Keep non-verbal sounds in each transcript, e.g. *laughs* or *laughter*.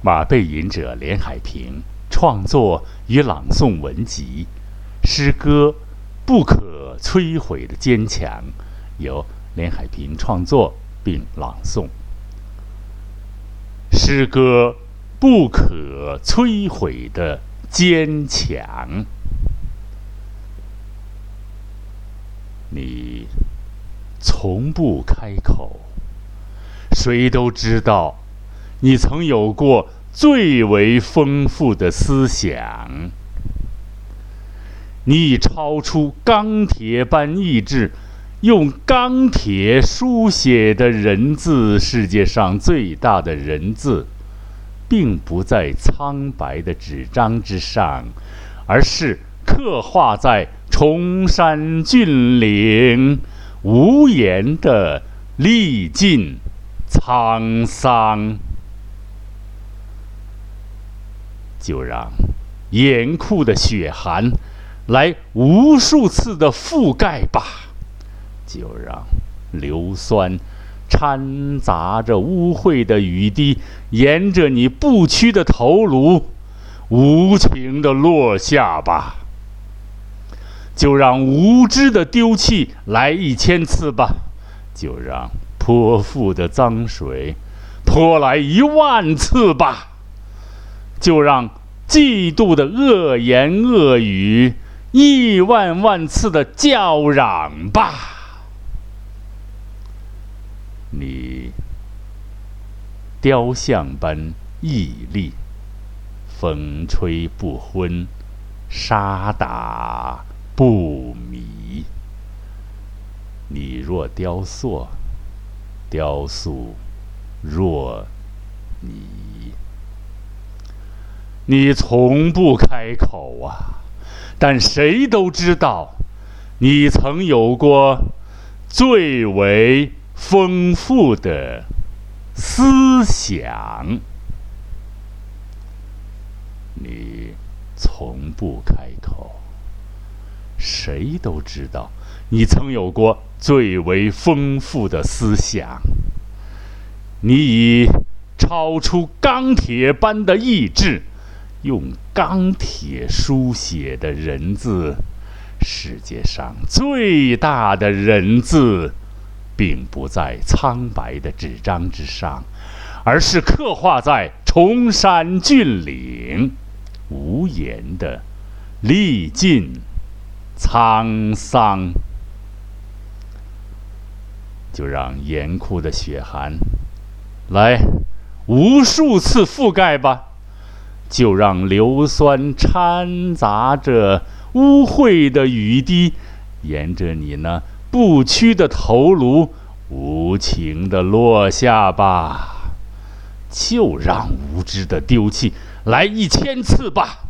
马背吟者连海平创作与朗诵文集《诗歌不可摧毁的坚强》，由连海平创作并朗诵。诗歌不可摧毁的坚强，你从不开口，谁都知道。你曾有过最为丰富的思想，你以超出钢铁般意志，用钢铁书写的人字，世界上最大的人字，并不在苍白的纸张之上，而是刻画在崇山峻岭，无言的历尽沧桑。就让严酷的雪寒来无数次的覆盖吧，就让硫酸掺杂着污秽的雨滴，沿着你不屈的头颅无情的落下吧，就让无知的丢弃来一千次吧，就让泼妇的脏水泼来一万次吧，就让。嫉妒的恶言恶语，亿万万次的叫嚷吧！你雕像般屹立，风吹不昏，沙打不迷。你若雕塑，雕塑若你。你从不开口啊，但谁都知道，你曾有过最为丰富的思想。你从不开口，谁都知道，你曾有过最为丰富的思想。你以超出钢铁般的意志。用钢铁书写的人字，世界上最大的人字，并不在苍白的纸张之上，而是刻画在崇山峻岭，无言的历尽沧桑。就让严酷的雪寒来无数次覆盖吧。就让硫酸掺杂着污秽的雨滴，沿着你那不屈的头颅无情地落下吧。就让无知的丢弃来一千次吧。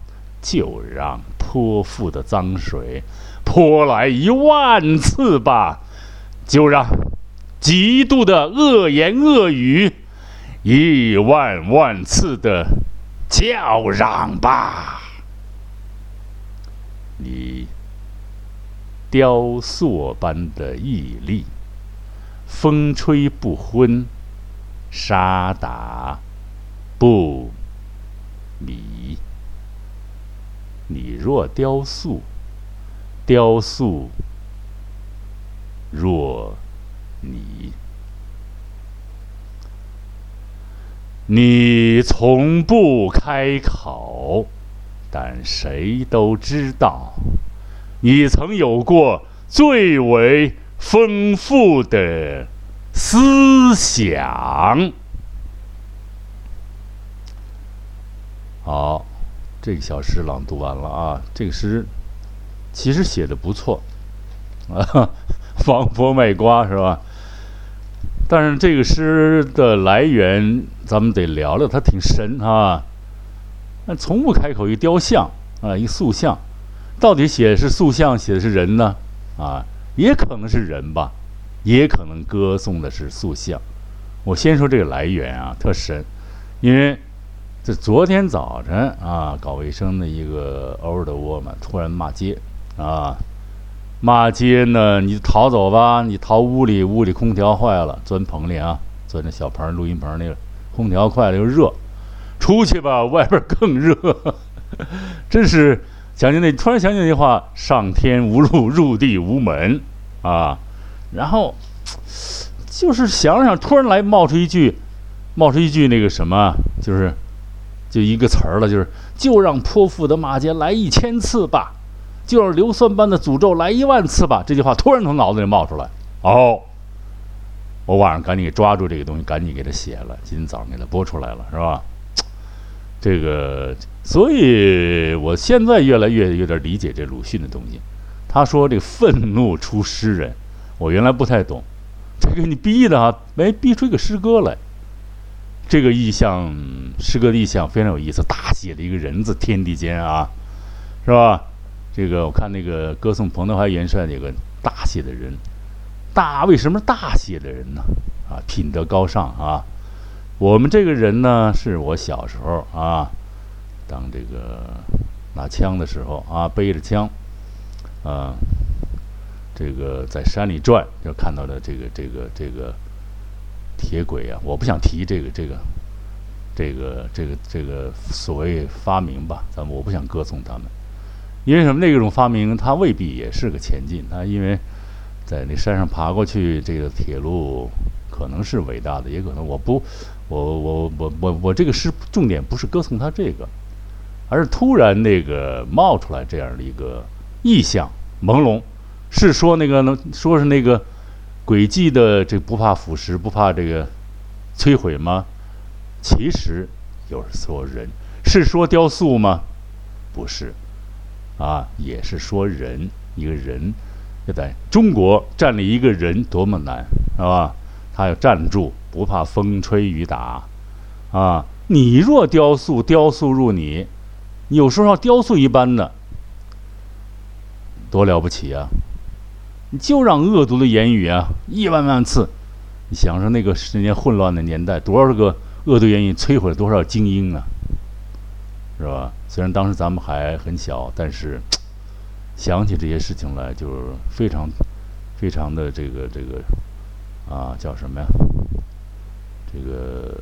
就让泼妇的脏水泼来一万次吧。就让极度的恶言恶语一万万次的。叫嚷吧，你雕塑般的毅力，风吹不昏，沙打不迷。你若雕塑，雕塑若你。你从不开口，但谁都知道，你曾有过最为丰富的思想。好，这个小诗朗读完了啊。这个诗其实写的不错，啊，*laughs* 防风卖瓜是吧？但是这个诗的来源，咱们得聊聊，它挺神啊。那从不开口一雕像啊，一塑像，到底写的是塑像，写的是人呢？啊，也可能是人吧，也可能歌颂的是塑像。我先说这个来源啊，特神，因为这昨天早晨啊，搞卫生的一个欧的窝嘛，突然骂街啊。骂街呢？你逃走吧！你逃屋里，屋里空调坏了，钻棚里啊，钻那小棚录音棚里了。空调坏了又热，出去吧，外边更热。*laughs* 真是想起那，突然想起那句话：“上天无路，入地无门。”啊，然后就是想想，突然来冒出一句，冒出一句那个什么，就是就一个词儿了，就是就让泼妇的骂街来一千次吧，就让硫酸般的诅咒来一万次吧。这句话突然从脑子里冒出来，哦，我晚上赶紧给抓住这个东西，赶紧给他写了，今天早上给他播出来了，是吧？这个，所以我现在越来越有点理解这鲁迅的东西。他说：“这个愤怒出诗人，我原来不太懂，这给你逼的啊，没逼出一个诗歌来。这个意象，诗歌的意象非常有意思，大写的一个人字，天地间啊，是吧？这个我看那个歌颂彭德怀元帅那个大写的人，大为什么大写的人呢？啊，品德高尚啊。我们这个人呢，是我小时候啊，当这个拿枪的时候啊，背着枪。”啊，这个在山里转，就看到了这个这个这个铁轨啊！我不想提这个这个这个这个这个所谓发明吧，咱们我不想歌颂他们，因为什么？那种发明它未必也是个前进。它因为在那山上爬过去，这个铁路可能是伟大的，也可能我不，我我我我我这个是重点，不是歌颂他这个，而是突然那个冒出来这样的一个意象。朦胧，是说那个呢？说是那个轨迹的这不怕腐蚀，不怕这个摧毁吗？其实就是说人，是说雕塑吗？不是，啊，也是说人，一个人要在中国站立一个人多么难，是吧？他要站住，不怕风吹雨打，啊，你若雕塑，雕塑入你，有时候要雕塑一般的。多了不起啊！你就让恶毒的言语啊，亿万万次。你想想那个时间混乱的年代，多少个恶毒言语摧毁了多少精英啊，是吧？虽然当时咱们还很小，但是想起这些事情来，就是非常、非常的这个、这个啊，叫什么呀？这个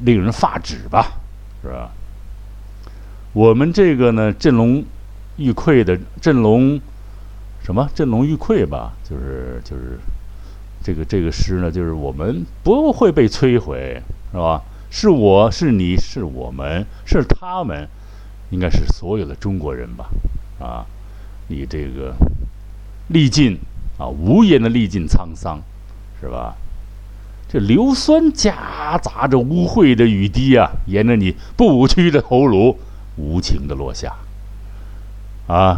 令人发指吧，是吧？我们这个呢，振聋欲溃的振聋。什么振聋欲溃吧？就是就是，这个这个诗呢，就是我们不会被摧毁，是吧？是我是你是我们是他们，应该是所有的中国人吧？啊，你这个历尽啊，无言的历尽沧桑，是吧？这硫酸夹杂着污秽的雨滴啊，沿着你不屈的头颅无情的落下，啊。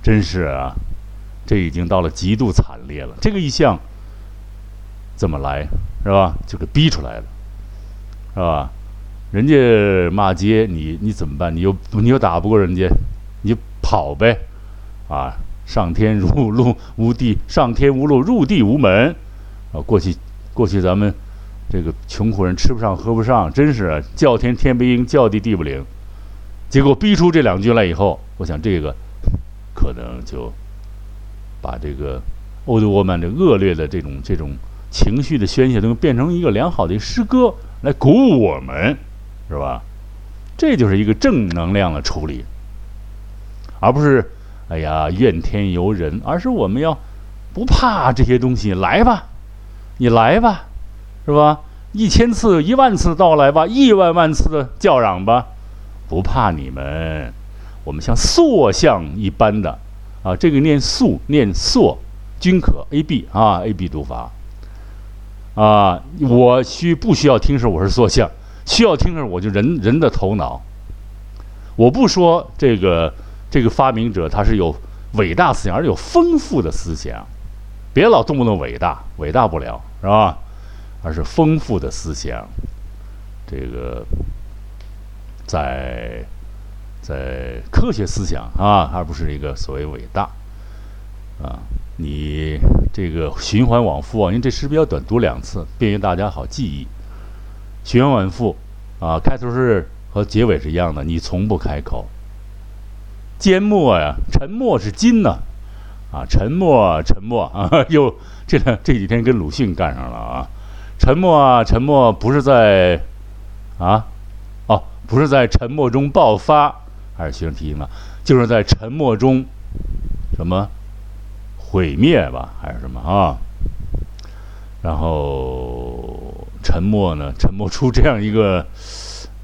真是啊，这已经到了极度惨烈了。这个意象怎么来是吧？就给逼出来了，是吧？人家骂街，你你怎么办？你又你又打不过人家，你就跑呗，啊！上天如路无地，上天无路入地无门，啊！过去过去咱们这个穷苦人吃不上喝不上，真是叫天天不应，叫地地不灵。结果逼出这两句来以后，我想这个。可能就把这个欧德沃曼的恶劣的这种这种情绪的宣泄，都变成一个良好的诗歌来鼓舞我们，是吧？这就是一个正能量的处理，而不是哎呀怨天尤人，而是我们要不怕这些东西，来吧，你来吧，是吧？一千次、一万次到来吧，亿万万次的叫嚷吧，不怕你们。我们像塑像一般的，啊，这个念塑念塑，均可 A B 啊 A B 读法，啊，我需不需要听时我是塑像，需要听时我就人人的头脑。我不说这个这个发明者他是有伟大思想，而是有丰富的思想，别老动不动伟大，伟大不了是吧？而是丰富的思想，这个在。在科学思想啊，而不是一个所谓伟大啊。你这个循环往复啊，因为这诗比较短，读两次，便于大家好记忆。循环往复啊，开头是和结尾是一样的，你从不开口。缄默呀，沉默是金呢啊，沉默，沉默啊，*laughs* 又这这几天跟鲁迅干上了啊。沉默啊，沉默不是在啊，哦，不是在沉默中爆发，还是学生提醒了，就是在沉默中什么毁灭吧，还是什么啊？然后沉默呢，沉默出这样一个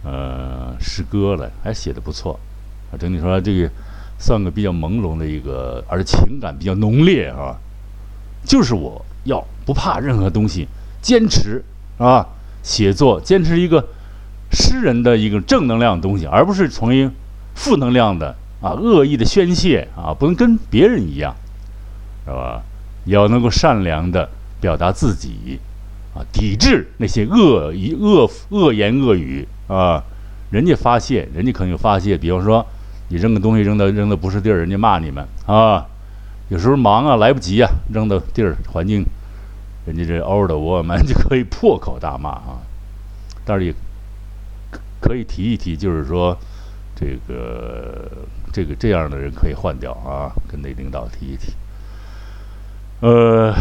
呃诗歌来，还写的不错啊。整体说这个算个比较朦胧的一个，而且情感比较浓烈啊。就是我要不怕任何东西，坚持啊写作，坚持一个。诗人的一个正能量的东西，而不是从一负能量的啊恶意的宣泄啊，不能跟别人一样，是吧？要能够善良的表达自己啊，抵制那些恶意恶恶言恶语啊。人家发泄，人家可能有发泄，比方说你扔个东西扔到扔到不是地儿，人家骂你们啊。有时候忙啊，来不及啊，扔到地儿环境，人家这嗷的我们 *laughs* 就可以破口大骂啊。但是也。可以提一提，就是说，这个这个这样的人可以换掉啊，跟那领导提一提。呃，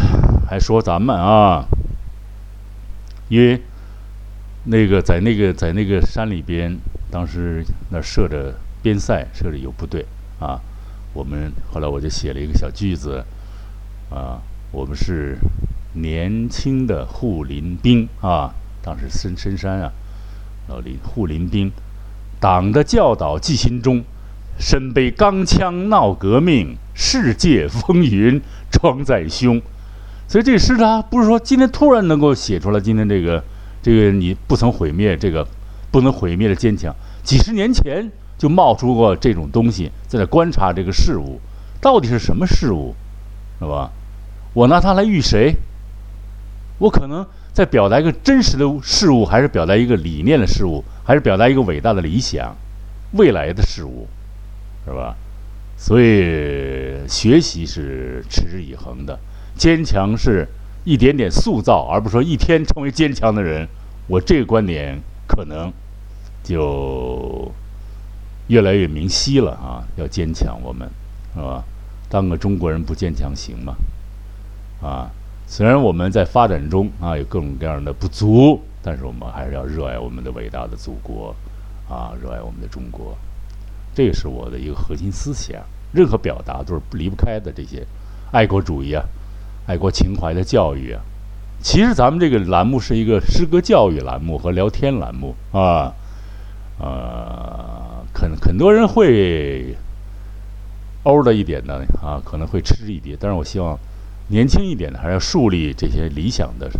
还说咱们啊，因为那个在那个在那个山里边，当时那设着边塞，设着有部队啊。我们后来我就写了一个小句子啊，我们是年轻的护林兵啊，当时深深山啊。老林护林兵，党的教导记心中，身背钢枪闹革命，世界风云装在胸。所以这诗他不是说今天突然能够写出来，今天这个这个你不曾毁灭，这个不能毁灭的坚强，几十年前就冒出过这种东西，在那观察这个事物，到底是什么事物，是吧？我拿它来喻谁？我可能。在表达一个真实的事物，还是表达一个理念的事物，还是表达一个伟大的理想、未来的事物，是吧？所以学习是持之以恒的，坚强是一点点塑造，而不是说一天成为坚强的人。我这个观点可能就越来越明晰了啊！要坚强，我们是吧？当个中国人不坚强行吗？啊？虽然我们在发展中啊有各种各样的不足，但是我们还是要热爱我们的伟大的祖国，啊，热爱我们的中国，这个是我的一个核心思想。任何表达都是离不开的这些爱国主义啊、爱国情怀的教育啊。其实咱们这个栏目是一个诗歌教育栏目和聊天栏目啊，呃，很很多人会欧的一点的啊，可能会嗤之以鼻，但是我希望。年轻一点的，还是要树立这些理想的、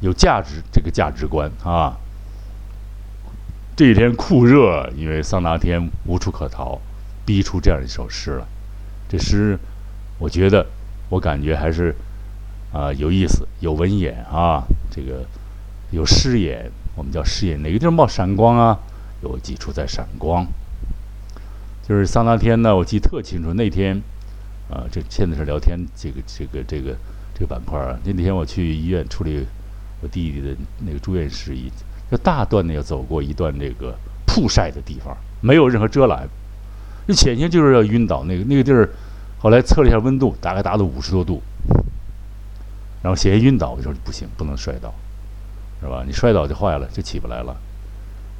有价值这个价值观啊。这一天酷热，因为桑拿天无处可逃，逼出这样一首诗来。这诗，我觉得，我感觉还是啊有意思，有文眼啊，这个有诗眼，我们叫诗眼。哪个地方冒闪光啊？有几处在闪光。就是桑拿天呢，我记得特清楚，那天。啊，这现在是聊天这个这个这个这个板块啊。那天我去医院处理我弟弟的那个住院事宜，要大段的要走过一段这个曝晒的地方，没有任何遮拦，那险些就是要晕倒。那个那个地儿，后来测了一下温度，大概达到五十多度，然后险些晕倒。我说不行，不能摔倒，是吧？你摔倒就坏了，就起不来了。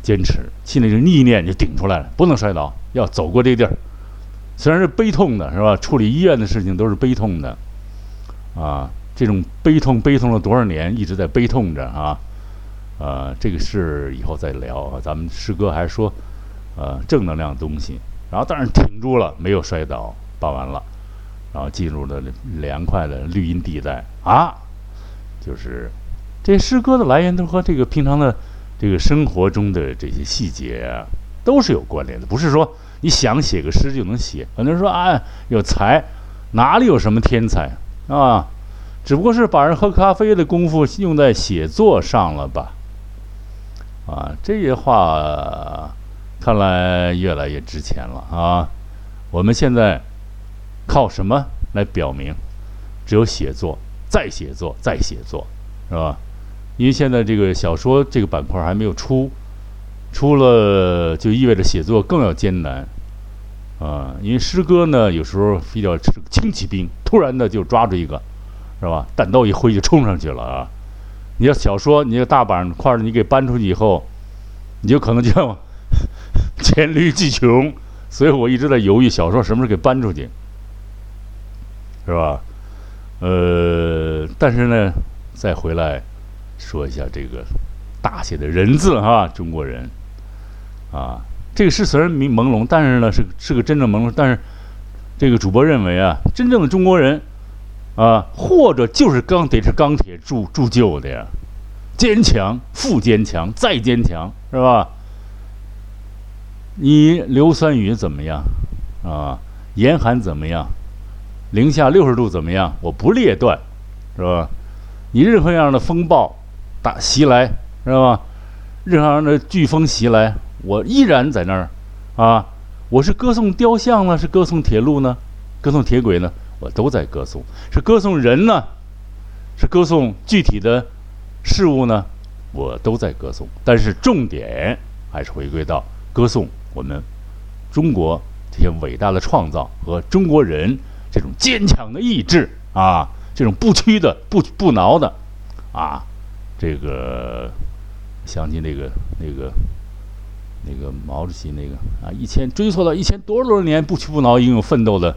坚持，心里就意念就顶出来了，不能摔倒，要走过这地儿。虽然是悲痛的，是吧？处理医院的事情都是悲痛的，啊，这种悲痛悲痛了多少年，一直在悲痛着啊，呃，这个事以后再聊。咱们师哥还说，呃，正能量东西。然后当然挺住了，没有摔倒，办完了，然后进入了凉快的绿荫地带啊，就是这诗歌的来源都和这个平常的这个生活中的这些细节啊，都是有关联的，不是说。你想写个诗就能写，很多人说啊有才，哪里有什么天才啊？只不过是把人喝咖啡的功夫用在写作上了吧？啊，这些话看来越来越值钱了啊！我们现在靠什么来表明？只有写作，再写作，再写作，是吧？因为现在这个小说这个板块还没有出，出了就意味着写作更要艰难。啊，因为诗歌呢，有时候比较轻骑兵，突然的就抓住一个，是吧？弹刀一挥就冲上去了啊！你要小说，你个大板块你给搬出去以后，你就可能就 *laughs* 黔驴技穷，所以我一直在犹豫小说什么时候给搬出去，是吧？呃，但是呢，再回来说一下这个大写的人字哈，中国人啊，这个是虽然明朦胧，但是呢是是个真正朦胧。但是这个主播认为啊，真正的中国人啊，或者就是钢得是钢铁铸铸就的呀，坚强复坚强再坚强，是吧？你硫酸雨怎么样啊？严寒怎么样？零下六十度怎么样？我不列断，是吧？你任何样的风暴打袭来，是吧？任何样的飓风袭来，我依然在那儿啊！我是歌颂雕像呢，是歌颂铁路呢，歌颂铁轨呢？我都在歌颂，是歌颂人呢，是歌颂具体的事物呢？我都在歌颂。但是重点还是回归到歌颂我们中国这些伟大的创造和中国人。这种坚强的意志啊，这种不屈的、不不挠的，啊，这个想起那个、那个、那个毛主席那个啊，一千追溯到一千多少多少年不屈不挠、英勇奋斗的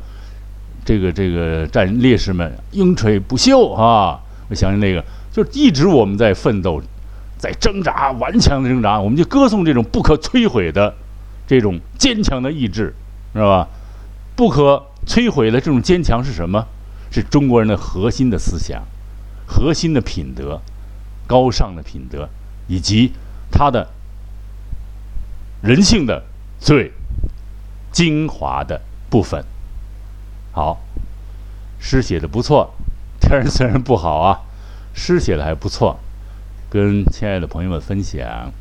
这个这个战烈士们，英垂不朽啊！我想起那个，就是一直我们在奋斗，在挣扎，顽强的挣扎，我们就歌颂这种不可摧毁的这种坚强的意志，是吧？不可。摧毁了这种坚强是什么？是中国人的核心的思想、核心的品德、高尚的品德，以及他的人性的最精华的部分。好，诗写的不错，天虽然不好啊，诗写的还不错。跟亲爱的朋友们分享，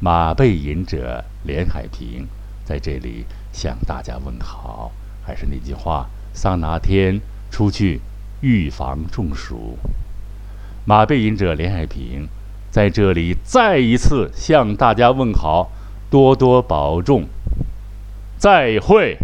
马背吟者连海平在这里向大家问好。还是那句话，桑拿天出去预防中暑。马背影者连海平在这里再一次向大家问好，多多保重，再会。